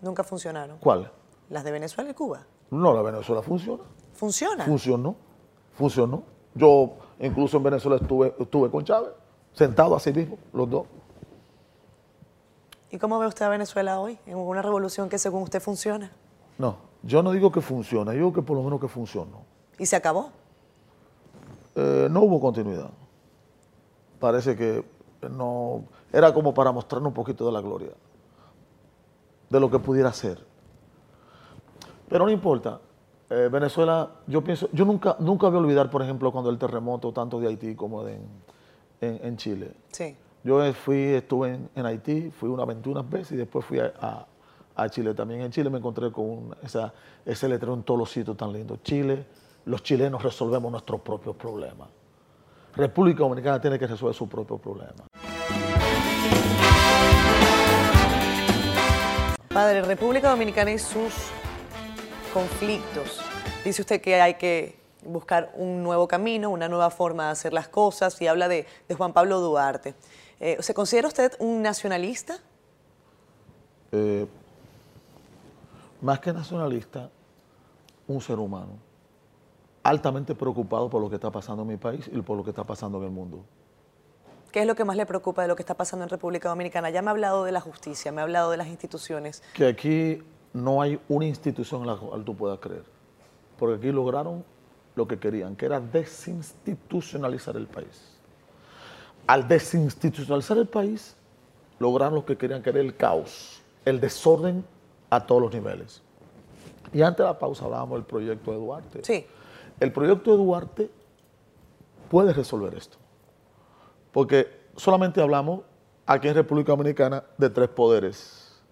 nunca funcionaron. ¿Cuál? Las de Venezuela y Cuba. No, la Venezuela funciona. ¿Funciona? Funcionó, funcionó. Yo incluso en Venezuela estuve, estuve con Chávez, sentado así mismo, los dos. ¿Y cómo ve usted a Venezuela hoy? En una revolución que según usted funciona. No, yo no digo que funciona, yo digo que por lo menos que funcionó. ¿Y se acabó? Eh, no hubo continuidad. Parece que no. Era como para mostrarnos un poquito de la gloria, de lo que pudiera ser. Pero no importa. Eh, Venezuela, yo pienso, yo nunca, nunca voy a olvidar, por ejemplo, cuando el terremoto, tanto de Haití como de, en, en, Chile. Sí. Yo fui, estuve en, en, Haití, fui unas 21 veces y después fui a, a, a, Chile también. En Chile me encontré con un, esa, ese letrero en todos los sitios tan lindos. Chile, los chilenos resolvemos nuestros propios problemas. República Dominicana tiene que resolver su propio problema. Padre, República Dominicana y sus conflictos. Dice usted que hay que buscar un nuevo camino, una nueva forma de hacer las cosas y habla de, de Juan Pablo Duarte. Eh, ¿Se considera usted un nacionalista? Eh, más que nacionalista, un ser humano altamente preocupado por lo que está pasando en mi país y por lo que está pasando en el mundo. ¿Qué es lo que más le preocupa de lo que está pasando en República Dominicana? Ya me ha hablado de la justicia, me ha hablado de las instituciones. Que aquí no hay una institución en la cual tú puedas creer. Porque aquí lograron lo que querían, que era desinstitucionalizar el país. Al desinstitucionalizar el país, lograron lo que querían, que era el caos, el desorden a todos los niveles. Y antes de la pausa hablábamos del proyecto de Duarte. Sí. El proyecto de Duarte puede resolver esto. Porque solamente hablamos aquí en República Dominicana de tres poderes.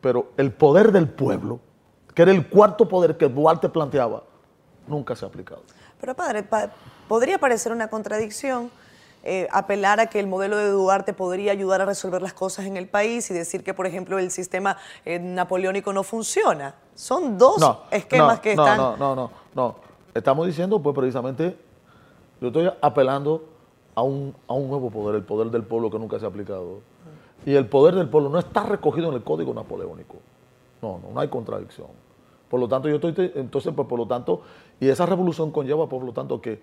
Pero el poder del pueblo, que era el cuarto poder que Duarte planteaba, nunca se ha aplicado. Pero padre, pa podría parecer una contradicción eh, apelar a que el modelo de Duarte podría ayudar a resolver las cosas en el país y decir que, por ejemplo, el sistema eh, napoleónico no funciona. Son dos no, esquemas no, que no, están... No, no, no, no. Estamos diciendo, pues precisamente, yo estoy apelando a un, a un nuevo poder, el poder del pueblo que nunca se ha aplicado. Y el poder del pueblo no está recogido en el código napoleónico. No, no, no hay contradicción. Por lo tanto, yo estoy, entonces, pues por lo tanto, y esa revolución conlleva, por lo tanto, que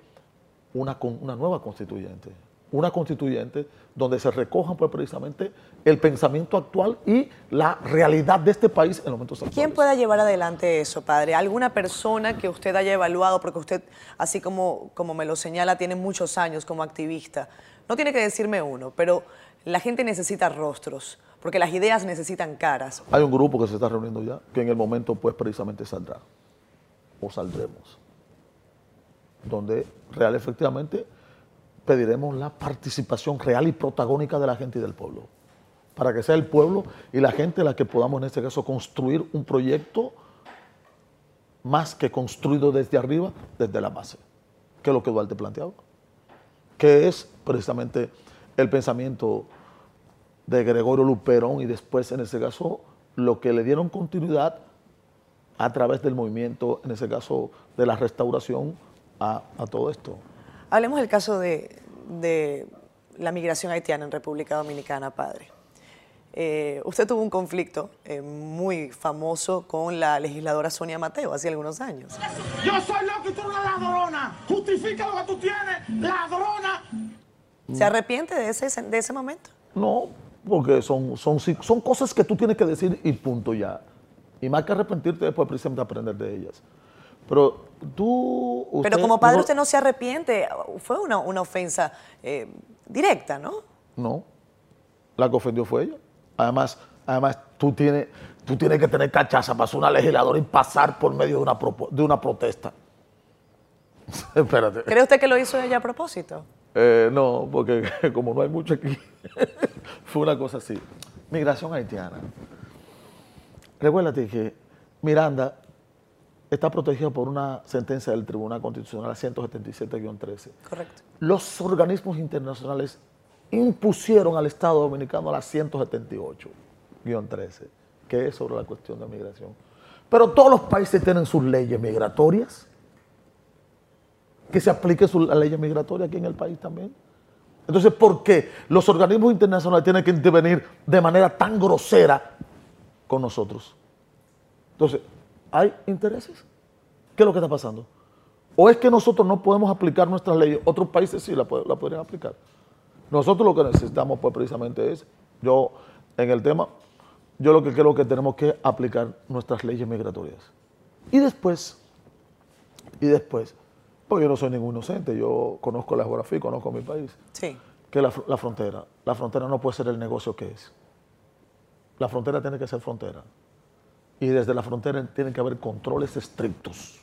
una, una nueva constituyente, una constituyente donde se recojan pues precisamente el pensamiento actual y la realidad de este país en los momentos actuales. ¿Quién pueda llevar adelante eso, padre? ¿Alguna persona que usted haya evaluado? Porque usted, así como, como me lo señala, tiene muchos años como activista. No tiene que decirme uno, pero la gente necesita rostros, porque las ideas necesitan caras. Hay un grupo que se está reuniendo ya, que en el momento pues precisamente saldrá, o saldremos, donde real efectivamente pediremos la participación real y protagónica de la gente y del pueblo, para que sea el pueblo y la gente la que podamos en este caso construir un proyecto más que construido desde arriba, desde la base, que es lo que Duarte planteaba, que es precisamente el pensamiento de Gregorio Luperón y después en ese caso lo que le dieron continuidad a través del movimiento, en ese caso de la restauración, a, a todo esto. Hablemos del caso de, de, la migración haitiana en República Dominicana, padre. Eh, usted tuvo un conflicto eh, muy famoso con la legisladora Sonia Mateo hace algunos años. Yo soy loco y tú una ladrona. Justifica lo que tú tienes, ladrona. ¿Se arrepiente de ese, de ese momento? No, porque son, son, son cosas que tú tienes que decir y punto ya. Y más que arrepentirte después precisamente aprender de ellas. Pero tú... Pero como padre usted no se arrepiente. Fue una, una ofensa eh, directa, ¿no? No. La que ofendió fue ella. Además, además tú, tienes, tú tienes que tener cachaza para ser una legisladora y pasar por medio de una, de una protesta. Espérate. ¿Cree usted que lo hizo ella a propósito? Eh, no, porque como no hay mucho aquí, fue una cosa así. Migración haitiana. Recuérdate que Miranda está protegida por una sentencia del Tribunal Constitucional 177-13. Correcto. Los organismos internacionales impusieron al Estado Dominicano la 178-13, que es sobre la cuestión de migración. Pero todos los países tienen sus leyes migratorias que se aplique su, la ley migratoria aquí en el país también. Entonces, ¿por qué los organismos internacionales tienen que intervenir de manera tan grosera con nosotros? Entonces, ¿hay intereses? ¿Qué es lo que está pasando? ¿O es que nosotros no podemos aplicar nuestras leyes? Otros países sí la, la podrían aplicar. Nosotros lo que necesitamos, pues, precisamente es, yo, en el tema, yo lo que creo que tenemos que aplicar nuestras leyes migratorias. Y después, y después, porque yo no soy ningún inocente, yo conozco la geografía y conozco mi país, Sí. que la, la frontera, la frontera no puede ser el negocio que es. La frontera tiene que ser frontera. Y desde la frontera tienen que haber controles estrictos.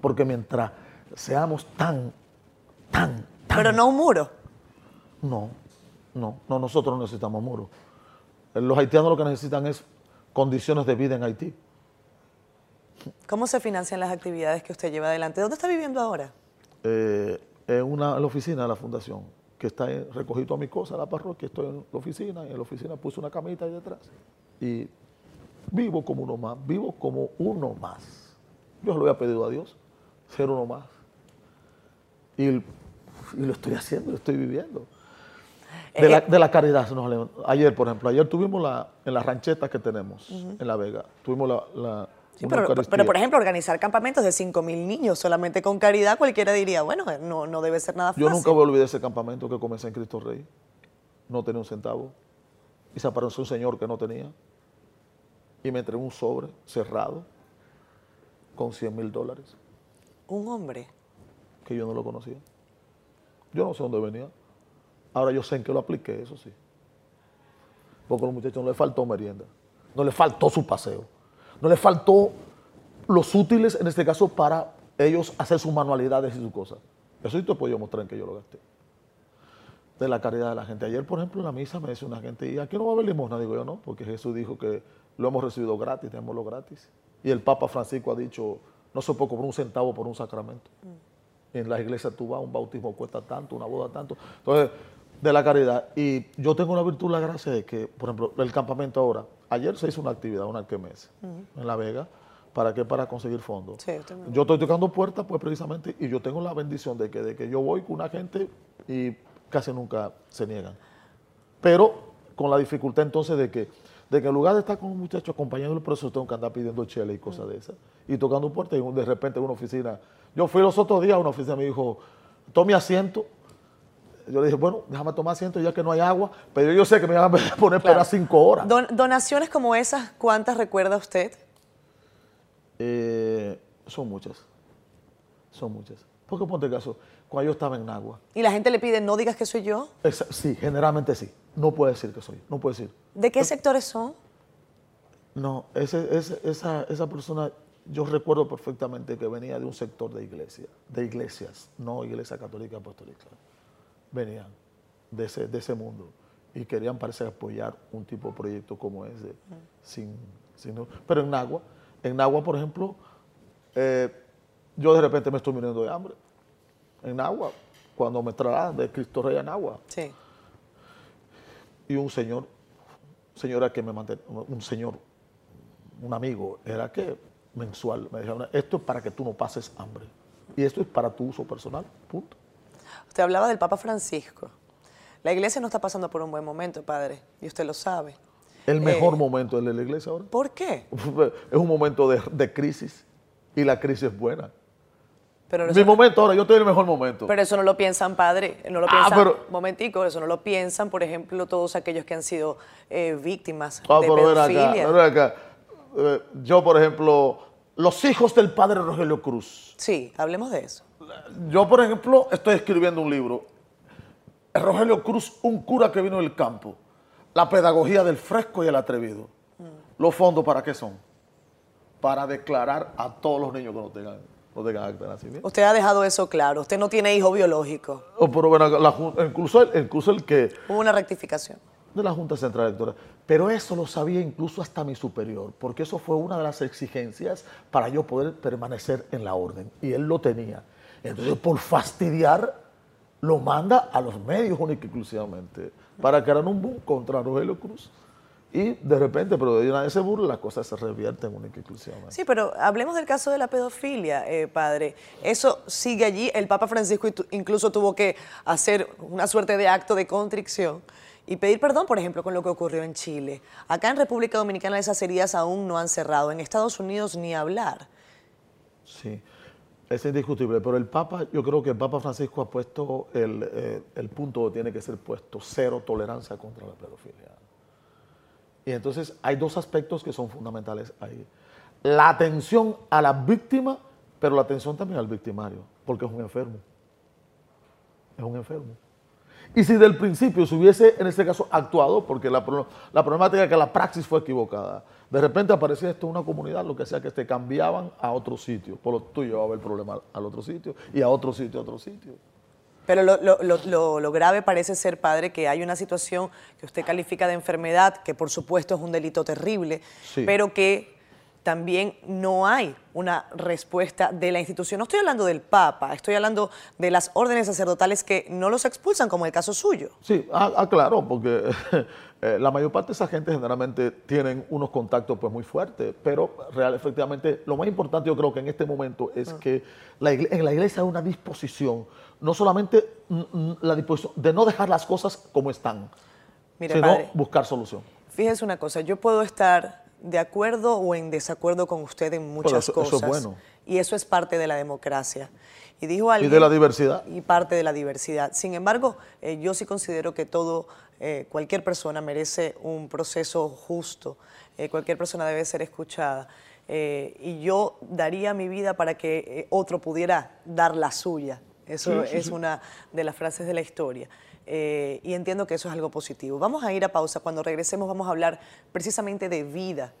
Porque mientras seamos tan, tan, tan... Pero no un muro. No, no, no, nosotros no necesitamos muros. Los haitianos lo que necesitan es condiciones de vida en Haití. ¿Cómo se financian las actividades que usted lleva adelante? ¿Dónde está viviendo ahora? eh, en, una, en la oficina de la fundación, que está en, recogí todas mis cosas, la parroquia, estoy en la oficina, y en la oficina puse una camita ahí detrás. Y vivo como uno más, vivo como uno más. Yo se lo había pedido a Dios, ser uno más. Y, y lo estoy haciendo, lo estoy viviendo. De, la, de la caridad. se nos Ayer, por ejemplo, ayer tuvimos la, en las ranchetas que tenemos en La Vega, tuvimos la... la Sí, pero, por ejemplo, organizar campamentos de 5.000 niños solamente con caridad, cualquiera diría, bueno, no, no debe ser nada fácil. Yo nunca voy a olvidar ese campamento que comencé en Cristo Rey. No tenía un centavo. Y se apareció un señor que no tenía. Y me entregó un sobre cerrado con 100 mil dólares, Un hombre. que yo no lo conocía. Yo no sé dónde venía. Ahora yo sé en qué lo apliqué, eso sí. Porque a los muchachos no les faltó merienda. No les faltó su paseo. No les faltó los útiles, en este caso, para ellos hacer sus manualidades y sus cosas. Eso sí te puedo mostrar en que yo lo gasté. De la caridad de la gente. Ayer, por ejemplo, en la misa me decía una gente, ¿y aquí no va a haber limosna? Digo yo, no, porque Jesús dijo que lo hemos recibido gratis, tenemos lo gratis. Y el Papa Francisco ha dicho, no se puede cobrar un centavo por un sacramento. En las iglesias tú vas, un bautismo cuesta tanto, una boda tanto. Entonces, de la caridad. Y yo tengo la virtud, la gracia de que, por ejemplo, el campamento ahora, ayer se hizo una actividad, una alquemes, en La Vega. ¿Para qué? Para conseguir fondos. Sí, me- Yo estoy tocando puertas, pues precisamente, y yo tengo la bendición de que, de que yo voy con una gente y casi nunca se niegan. Pero con la dificultad entonces de que, de que en lugar de estar con un muchacho acompañándolo, por eso tengo que andar pidiendo chela y cosas de esas. Y tocando puertas, y de repente en una oficina. Yo fui los otros días a una oficina, me dijo, tome asiento. Yo le dije, bueno, déjame tomar asiento ya que no hay agua, pero yo sé que me van a poner a esperar cinco horas. Don- donaciones como esas, ¿cuántas recuerda usted? Eh, son muchas. Son muchas. Porque ponte caso, cuando yo estaba en Nagua, Y la gente le pide, no digas que soy yo. esa- sí, generalmente sí. No puede decir que soy, no puede decir. ¿De qué sectores son? No, ese, ese- esa, esa persona, yo recuerdo perfectamente que venía de un sector de iglesia, de iglesias, no iglesia católica apostólica. Venían de ese, de ese mundo y querían parece apoyar un tipo de proyecto como ese. Sin, sin- pero en Nagua, en Nagua, por ejemplo, eh, yo de repente me estoy muriendo de hambre. En Nagua, cuando me trasladan de Cristo Rey a Nagua, Sí. Y un señor, señora que me mantenía, un señor, un amigo, era que mensual, me dijeron, esto es para que tú no pases hambre. Y esto es para tu uso personal, punto. Usted hablaba del Papa Francisco. La iglesia no está pasando por un buen momento, padre, y usted lo sabe. El mejor Eh, momento de la iglesia ahora ¿Por qué? es un momento de, de crisis y la crisis es buena. Pero Mi momento ahora, yo estoy en el mejor momento. pero eso no lo piensan, padre. No lo Ah, piensan. pero- Momentico, eso no lo piensan, por ejemplo, todos aquellos que han sido eh, víctimas Ah, de pero ven acá, pedofilia. ven acá. Eh, yo, por ejemplo, los hijos del padre Rogelio Cruz. Sí, hablemos de eso. Yo, por ejemplo, estoy escribiendo un libro. Rogelio Cruz, un cura que vino del campo. La pedagogía del fresco y el atrevido. ¿Los fondos para qué son? Para declarar a todos los niños que no tengan, tengan acta de nacimiento. Usted ha dejado eso claro. Usted no tiene hijo biológico. Oh, pero bueno, la incluso, el, incluso el que Hubo una rectificación. de la Junta Central Electoral. Pero eso lo sabía incluso hasta mi superior, porque eso fue una de las exigencias para yo poder permanecer en la orden. Y él lo tenía. Entonces, por fastidiar, lo manda a los medios única y exclusivamente, para que hagan un boom contra Rogelio Cruz. Y de repente, pero de nadie se burla, las cosas se revierten única y exclusivamente. Sí, pero hablemos del caso de la pedofilia, eh, padre. Eso sigue allí. El Papa Francisco incluso tuvo que hacer una suerte de acto de contrición y pedir perdón, por ejemplo, con lo que ocurrió en Chile. Acá en República Dominicana esas heridas aún no han cerrado. En Estados Unidos ni hablar. Sí, es indiscutible, pero el Papa, yo creo que el Papa Francisco ha puesto el, eh, el punto que tiene que ser puesto, cero tolerancia contra la pedofilia. Y entonces hay dos aspectos que son fundamentales ahí. La atención a la víctima, pero la atención también al victimario, porque es un enfermo. Es un enfermo. Y si del principio se hubiese, en este caso, actuado, porque la, la problemática es que la praxis fue equivocada, de repente aparecía esto en una comunidad, lo que sea que te cambiaban a otro sitio, por lo tú llevabas el problema al otro sitio y a otro sitio, a otro sitio. Pero lo, lo- lo- lo- lo grave parece ser, padre, que hay una situación que usted califica de enfermedad, que por supuesto es un delito terrible, Sí. pero que también no hay una respuesta de la institución. No estoy hablando del Papa, estoy hablando de las órdenes sacerdotales que no los expulsan, como el caso suyo. Sí, ah, ah, claro, porque eh, la mayor parte de esa gente generalmente tienen unos contactos pues muy fuertes, pero real, efectivamente lo más importante yo creo que en este momento es que la en la iglesia hay una disposición, no solamente la disposición de no dejar las cosas como están, Mire, sino padre, buscar solución. fíjese una cosa, yo puedo estar de acuerdo o en desacuerdo con usted en muchas eso- eso es cosas. bueno. Y eso es parte de la democracia. Y dijo Y de la diversidad. y parte de la diversidad. Sin embargo, eh, yo sí considero que todo, eh, cualquier persona merece un proceso justo, eh, cualquier persona debe ser escuchada. eh, y yo daría mi vida para que otro pudiera dar la suya. Eso es una de las frases de la historia. Y entiendo que eso es algo positivo. Vamos a ir a pausa. Cuando regresemos vamos a hablar precisamente de vida,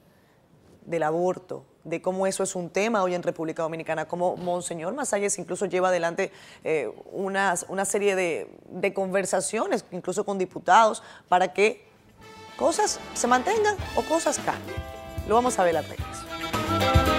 del aborto, de cómo eso es un tema hoy en República Dominicana, cómo Monseñor Masalles incluso lleva adelante eh, una serie de, de conversaciones, incluso con diputados, para que cosas se mantengan o cosas cambien. Lo vamos a ver al regreso.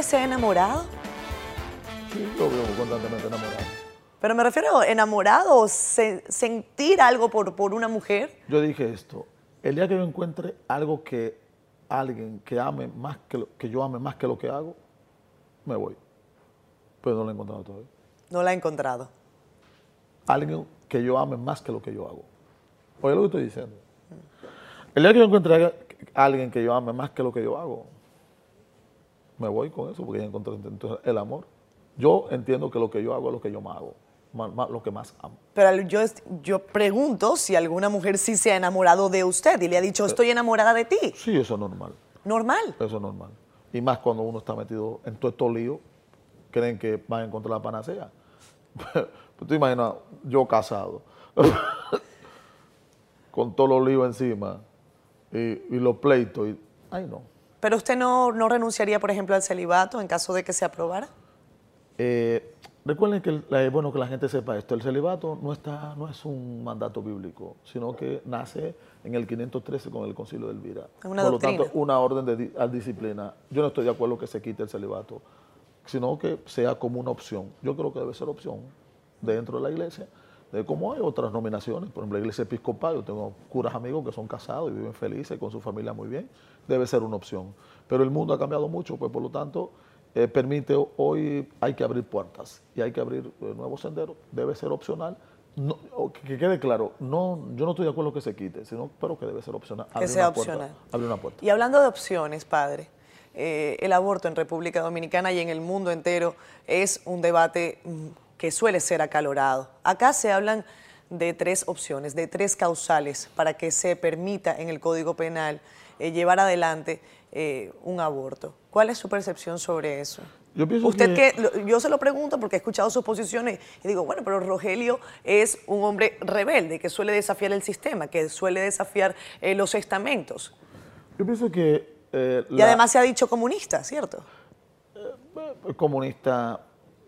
Vez se ha enamorado? Sí, yo vivo constantemente enamorado. Pero me refiero a enamorado se- sentir algo por, por una mujer. Yo dije esto, el día que yo encuentre algo que alguien que ame más que, lo- que yo ame más que lo que hago, me voy. Pero no lo he encontrado todavía. No la he encontrado. alguien que yo ame más que lo que yo hago. Oye lo que estoy diciendo. El día que yo encuentre a alguien que yo ame más que lo que yo hago, me voy con eso, porque ya encontré entonces, el amor. Yo entiendo que lo que yo hago es lo que yo más hago, más- más- lo que más amo. Pero yo, yo pregunto si alguna mujer sí se ha enamorado de usted y le ha dicho, estoy enamorada de ti. Sí, eso es normal, Normal. eso es normal. Y más cuando uno está metido en todo estos líos, creen que van a encontrar la panacea. Pues tú imaginas, yo casado, con todos los líos encima y, y los pleitos. Y, ay, no. Pero usted no, no renunciaría, por ejemplo, al celibato en caso de que se aprobara. Eh, recuerden que, la- es bueno que la gente sepa esto, el celibato no, está, no es un mandato bíblico, sino que nace en el 513 con el concilio de Elvira. Una Por doctrina. lo tanto, una orden de a disciplina. Yo no estoy de acuerdo que se quite el celibato, sino que sea como una opción. Yo creo que debe ser opción dentro de la iglesia, de como hay otras nominaciones, por ejemplo, la iglesia episcopal, yo tengo curas amigos que son casados y viven felices con su familia muy bien, debe ser una opción. Pero el mundo ha cambiado mucho, pues por lo tanto, eh, permite, hoy hay que abrir puertas y hay que abrir eh, nuevos senderos, debe ser opcional. No, que que quede claro, no, yo no estoy de acuerdo que se quite, sino pero que debe ser opcional. Que abrir sea una puerta, opcional. abrir una puerta. Y hablando de opciones, padre, eh, el aborto en República Dominicana y en el mundo entero es un debate mm, que suele ser acalorado. Acá se hablan de tres opciones, de tres causales para que se permita en el Código Penal eh, llevar adelante eh, un aborto. ¿Cuál es su percepción sobre eso? Yo pienso Usted que- yo se lo pregunto porque he escuchado sus posiciones y digo, bueno, pero Rogelio es un hombre rebelde que suele desafiar el sistema, que suele desafiar eh, los estamentos. Yo pienso que eh, Y la- además se ha dicho comunista, ¿cierto? comunista,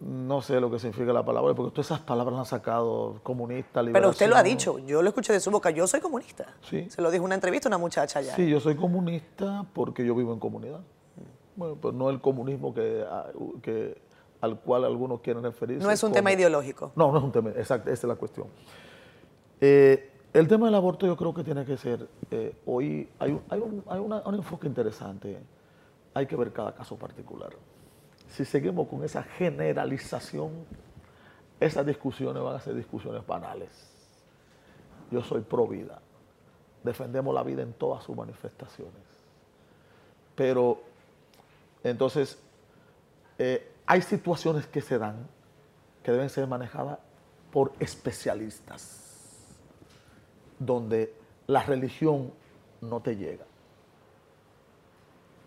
no sé lo que significa la palabra, porque todas esas palabras las han sacado, comunista, Pero usted lo ha liberación. dicho, yo lo escuché de su boca, yo soy comunista. Sí. Se lo dijo en una entrevista a una muchacha allá. Sí, yo soy comunista porque yo vivo en comunidad. Bueno, pues no el comunismo que, que- al cual algunos quieren referirse. No es un como- tema ideológico. No, no es un tema, exacto, esa es la cuestión. Eh, el tema del aborto yo creo que tiene que ser, eh, hoy hay, hay un- hay una- un enfoque interesante, hay que ver cada caso particular. Si seguimos con esa generalización, esas discusiones van a ser discusiones banales. Yo soy pro vida, defendemos la vida en todas sus manifestaciones. Pero entonces, eh, hay situaciones que se dan que deben ser manejadas por especialistas, donde la religión no te llega.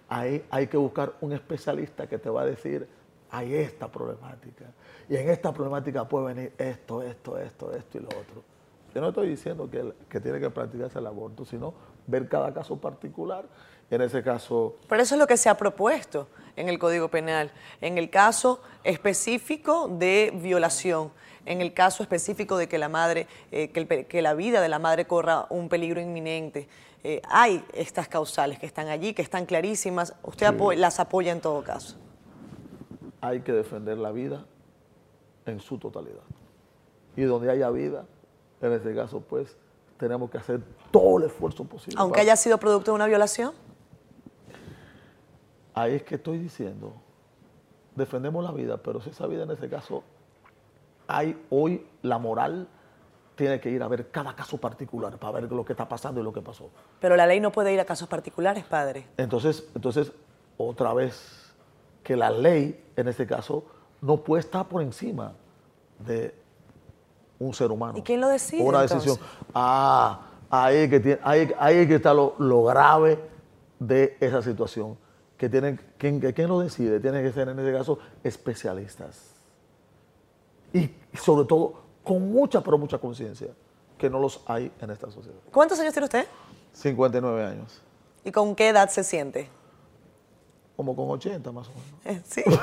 Ahí hay que buscar un especialista que te va a decir, hay esta problemática, y en esta problemática puede venir esto, esto, esto, esto y lo otro. Yo no estoy diciendo que, que tiene que practicarse el aborto, sino ver cada caso particular. En ese caso, Pero eso es lo que se ha propuesto en el Código Penal. En el caso específico de violación, en el caso específico de que la madre, eh, que, el que la vida de la madre corra un peligro inminente. eh, hay estas causales que están allí, que están clarísimas. Usted apo- las apoya en todo caso. hay que defender la vida en su totalidad. Y donde haya vida, en este caso, pues, tenemos que hacer todo el esfuerzo posible. Aunque haya sido producto de una violación. Ahí es que estoy diciendo, defendemos la vida, pero si esa vida en este caso, hay hoy la moral tiene que ir a ver cada caso particular para ver lo que está pasando y lo que pasó. Pero la ley no puede ir a casos particulares, padre. Entonces, entonces, otra vez, que la ley, en este caso, no puede estar por encima de un ser humano. ¿Y quién lo decide, Una entonces? decisión. Ah, ahí es que, tiene- ahí, ahí es que está lo, lo grave de esa situación. Que tienen, ¿quién, ¿Quién lo decide? Tienen que ser, en este caso, especialistas. Y sobre todo, con mucha, pero mucha conciencia, que no los hay en esta sociedad. ¿Cuántos años tiene usted? 59 años. ¿Y con qué edad se siente? Como con 80 más o menos. Eh, Sí.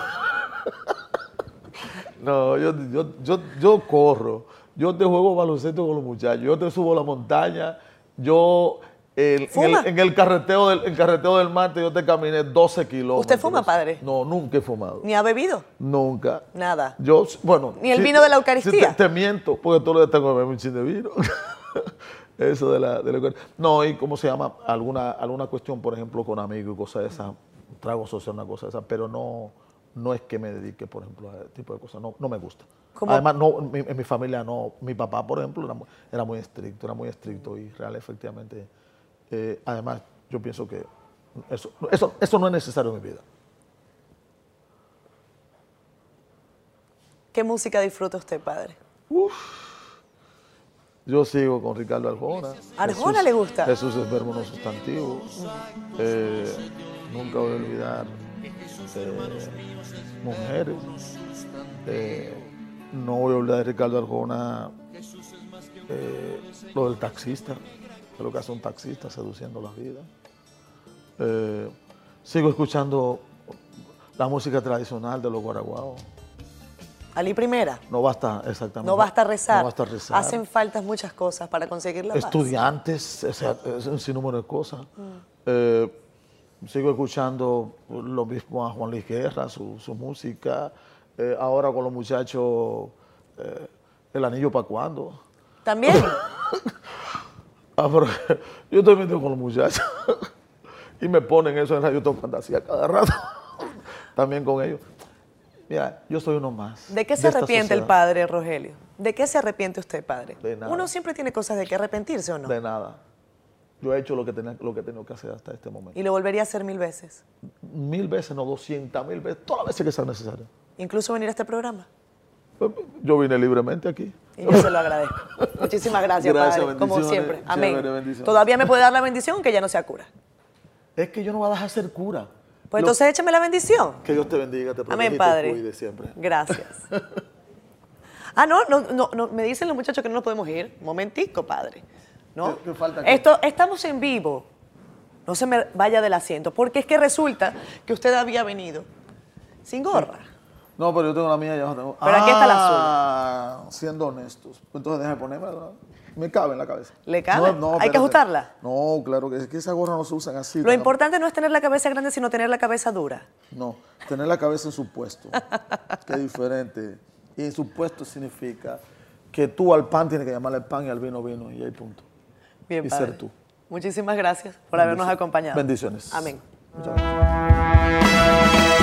No, yo, yo, yo, yo corro, yo te juego baloncesto con los muchachos, yo te subo la montaña, yo el- en, el, en el carreteo del, el carreteo del martes yo te caminé 12 kilómetros. ¿Usted fuma, padre? No, nunca he fumado. ¿Ni ha bebido? Nunca. Nada. Yo, bueno. ¿Ni el vino de la Eucaristía? te, te miento, porque los días tengo que beber un chin de vino. Eso de la, de la No, y cómo se llama, alguna, alguna cuestión, por ejemplo, con amigos y cosas de esas, trago social, una cosa de esas, pero no, no es que me dedique, por ejemplo, a ese tipo de cosas, no, no me gusta. ¿Cómo? Además, no, mi- en mi familia no, mi papá, por ejemplo, era, era muy estricto, era muy estricto y real, efectivamente. Eh, además, yo pienso que eso, eso, eso no es necesario en mi vida. ¿Qué música disfruta usted, padre? Yo sigo con Ricardo Arjona. ¿Arjona Jesús- le gusta? Jesús es verbo no sustantivo. Eh, nunca voy a olvidar eh, mujeres. Eh, no voy a olvidar de Ricardo Arjona lo del taxista, que lo que hace un taxista seduciendo la vida. Eh, sigo escuchando la música tradicional de los guaraguaos. Ali primera. No basta, exactamente. No basta rezar. No basta rezar. Hacen falta muchas cosas para conseguir la paz. Estudiantes, o sea, es un sinnúmero de cosas. Mm. Eh, sigo escuchando lo mismo a Juan Luis Guerra, su, su música. Eh, ahora con los muchachos, eh, El Anillo para cuándo. También. Ah, pero yo estoy metido con los muchachos. y me ponen eso en Radio Top Fantasía cada rato. También con ellos. Mira, yo soy uno más. ¿De qué se arrepiente el padre, Rogelio? ¿De qué se arrepiente usted, padre? De nada. Uno siempre tiene cosas de que arrepentirse o no. De nada. Yo he hecho lo que tenía, lo que he tenido que hacer hasta este momento. Y lo volvería a hacer mil veces. Mil veces, no doscientas mil veces, todas las veces que sea necesario. Incluso venir a este programa. Yo vine libremente aquí. Y yo se lo agradezco. Muchísimas gracias, Gracias, padre. Como siempre. Amén. Chévere. Todavía me puede dar la bendición que ya no sea cura. Es que yo no voy a dejar ser cura. Pues Lo- entonces échame la bendición. Que Dios te bendiga, te proteja Amén, y te padre. cuide siempre. Gracias. Ah, no, no, no, no, me dicen los muchachos que no nos podemos ir. Momentico, padre. ¿No? ¿Qué- qué falta aquí? Esto, estamos en vivo. No se me vaya del asiento, porque es que resulta que usted había venido sin gorra. No, pero yo tengo la mía, ya la tengo. Pero aquí está la Ah, Siendo honestos. Entonces déjame ponerme. Me cabe en la cabeza. ¿Le cabe? ¿Hay que ajustarla? No, claro que es que esas gorras no se usan así. Lo ¿no? importante no es tener la cabeza grande, sino tener la cabeza dura. No, tener la cabeza en su puesto. es diferente. Y en su puesto significa que tú al pan tienes que llamarle pan y al vino vino. Y ahí punto. Bien, Y padre. ser tú. Muchísimas gracias por habernos acompañado. Bendiciones. Amén. Muchas gracias.